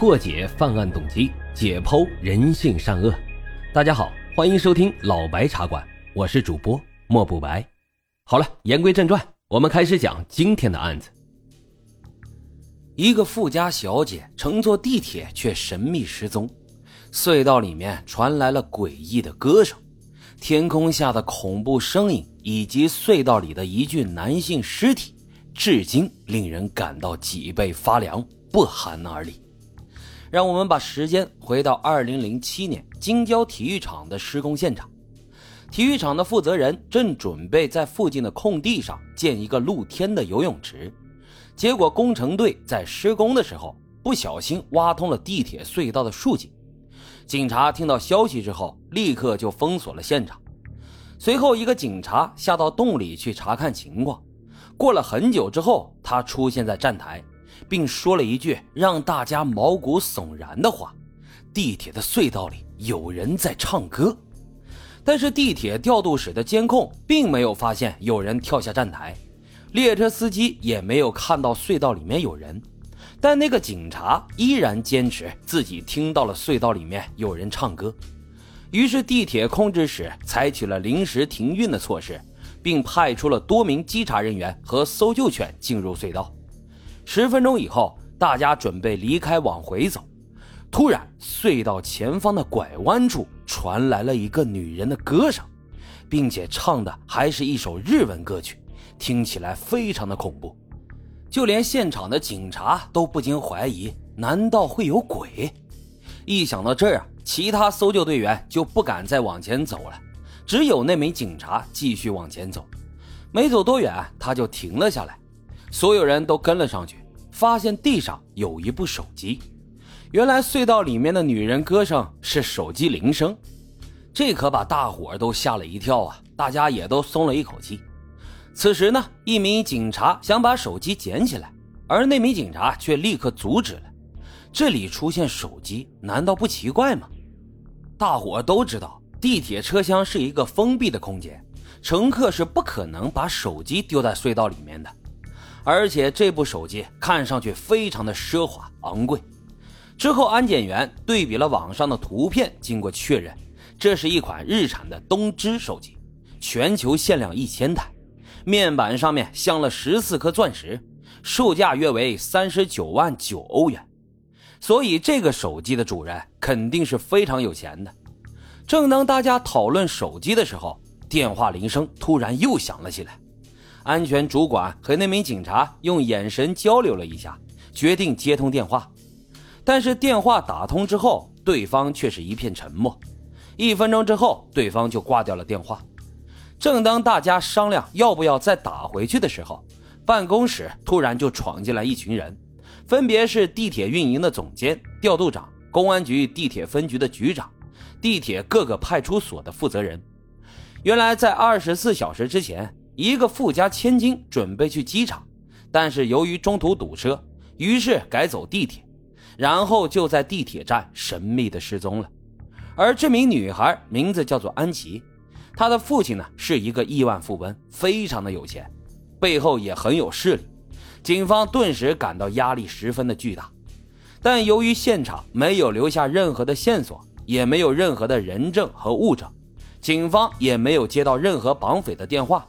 破解犯案动机，解剖人性善恶。大家好，欢迎收听老白茶馆，我是主播莫不白。好了，言归正传，我们开始讲今天的案子。一个富家小姐乘坐地铁却神秘失踪，隧道里面传来了诡异的歌声，天空下的恐怖声音以及隧道里的一具男性尸体。至今令人感到脊背发凉，不寒而栗。让我们把时间回到二零零七年京郊体育场的施工现场。体育场的负责人正准备在附近的空地上建一个露天的游泳池，结果工程队在施工的时候不小心挖通了地铁隧道的竖井。警察听到消息之后，立刻就封锁了现场。随后，一个警察下到洞里去查看情况。过了很久之后，他出现在站台，并说了一句让大家毛骨悚然的话：“地铁的隧道里有人在唱歌。”但是地铁调度室的监控并没有发现有人跳下站台，列车司机也没有看到隧道里面有人。但那个警察依然坚持自己听到了隧道里面有人唱歌，于是地铁控制室采取了临时停运的措施。并派出了多名稽查人员和搜救犬进入隧道。十分钟以后，大家准备离开往回走，突然，隧道前方的拐弯处传来了一个女人的歌声，并且唱的还是一首日文歌曲，听起来非常的恐怖。就连现场的警察都不禁怀疑：难道会有鬼？一想到这儿啊，其他搜救队员就不敢再往前走了。只有那名警察继续往前走，没走多远，他就停了下来。所有人都跟了上去，发现地上有一部手机。原来隧道里面的女人歌声是手机铃声，这可把大伙都吓了一跳啊！大家也都松了一口气。此时呢，一名警察想把手机捡起来，而那名警察却立刻阻止了。这里出现手机，难道不奇怪吗？大伙都知道。地铁车厢是一个封闭的空间，乘客是不可能把手机丢在隧道里面的。而且这部手机看上去非常的奢华昂贵。之后安检员对比了网上的图片，经过确认，这是一款日产的东芝手机，全球限量一千台，面板上面镶了十四颗钻石，售价约为三十九万九欧元。所以这个手机的主人肯定是非常有钱的。正当大家讨论手机的时候，电话铃声突然又响了起来。安全主管和那名警察用眼神交流了一下，决定接通电话。但是电话打通之后，对方却是一片沉默。一分钟之后，对方就挂掉了电话。正当大家商量要不要再打回去的时候，办公室突然就闯进来一群人，分别是地铁运营的总监、调度长、公安局地铁分局的局长。地铁各个派出所的负责人，原来在二十四小时之前，一个富家千金准备去机场，但是由于中途堵车，于是改走地铁，然后就在地铁站神秘的失踪了。而这名女孩名字叫做安琪，她的父亲呢是一个亿万富翁，非常的有钱，背后也很有势力，警方顿时感到压力十分的巨大。但由于现场没有留下任何的线索。也没有任何的人证和物证，警方也没有接到任何绑匪的电话，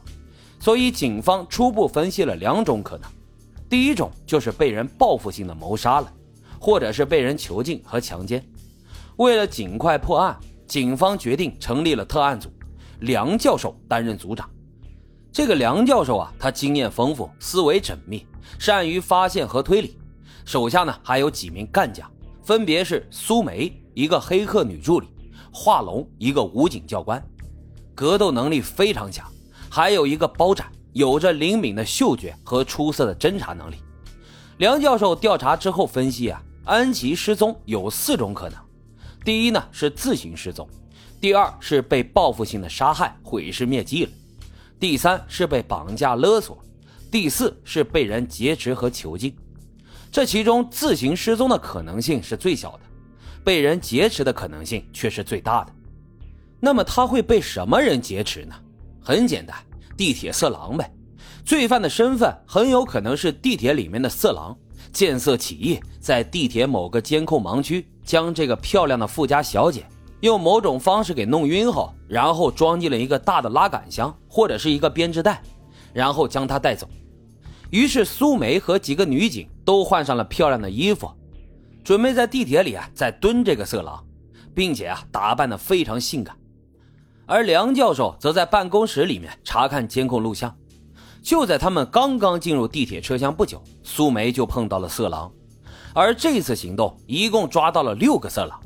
所以警方初步分析了两种可能：第一种就是被人报复性的谋杀了，或者是被人囚禁和强奸。为了尽快破案，警方决定成立了特案组，梁教授担任组长。这个梁教授啊，他经验丰富，思维缜密，善于发现和推理，手下呢还有几名干将，分别是苏梅。一个黑客女助理，华龙一个武警教官，格斗能力非常强，还有一个包斩，有着灵敏的嗅觉和出色的侦查能力。梁教授调查之后分析啊，安琪失踪有四种可能：第一呢是自行失踪，第二是被报复性的杀害毁尸灭迹了，第三是被绑架勒索，第四是被人劫持和囚禁。这其中自行失踪的可能性是最小的。被人劫持的可能性却是最大的，那么他会被什么人劫持呢？很简单，地铁色狼呗。罪犯的身份很有可能是地铁里面的色狼，见色起意，在地铁某个监控盲区将这个漂亮的富家小姐用某种方式给弄晕后，然后装进了一个大的拉杆箱或者是一个编织袋，然后将她带走。于是苏梅和几个女警都换上了漂亮的衣服，准备在地铁里啊再蹲这个色狼，并且啊打扮的非常性感。而梁教授则在办公室里面查看监控录像。就在他们刚刚进入地铁车厢不久，苏梅就碰到了色狼。而这次行动一共抓到了六个色狼，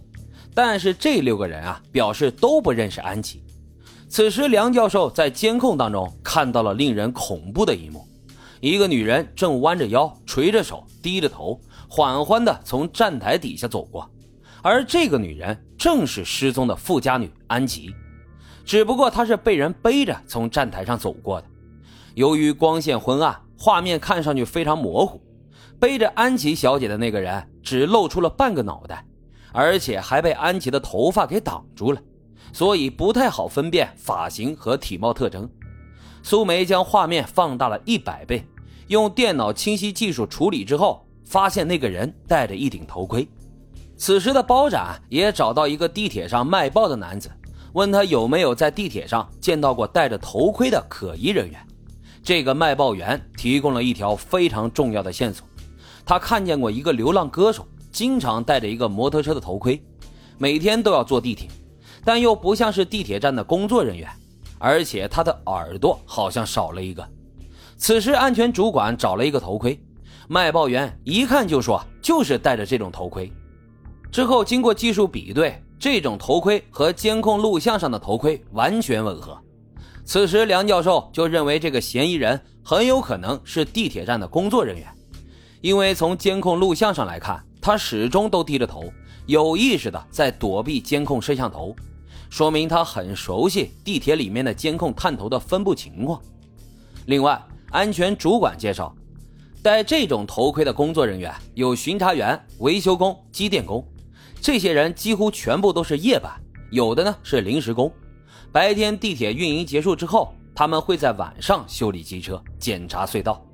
但是这六个人啊表示都不认识安琪。此时，梁教授在监控当中看到了令人恐怖的一幕：一个女人正弯着腰、垂着手、低着头，缓缓地从站台底下走过，而这个女人正是失踪的富家女安琪，只不过他是被人背着从站台上走过的。由于光线昏暗，画面看上去非常模糊。背着安琪小姐的那个人只露出了半个脑袋，而且还被安琪的头发给挡住了，所以不太好分辨发型和体貌特征。苏梅将画面放大了一百倍，用电脑清晰技术处理之后，发现那个人戴着一顶头盔。此时的包斩也找到一个地铁上卖报的男子，问他有没有在地铁上见到过戴着头盔的可疑人员。这个卖报员提供了一条非常重要的线索，他看见过一个流浪歌手，经常戴着一个摩托车的头盔，每天都要坐地铁，但又不像是地铁站的工作人员，而且他的耳朵好像少了一个。此时，安全主管找了一个头盔，卖报员一看就说就是戴着这种头盔。之后经过技术比对，这种头盔和监控录像上的头盔完全吻合。此时，梁教授就认为这个嫌疑人很有可能是地铁站的工作人员，因为从监控录像上来看，他始终都低着头，有意识的在躲避监控摄像头，说明他很熟悉地铁里面的监控探头的分布情况。另外，安全主管介绍，戴这种头盔的工作人员有巡查员、维修工、机电工，这些人几乎全部都是夜班，有的呢是临时工。白天地铁运营结束之后，他们会在晚上修理机车、检查隧道。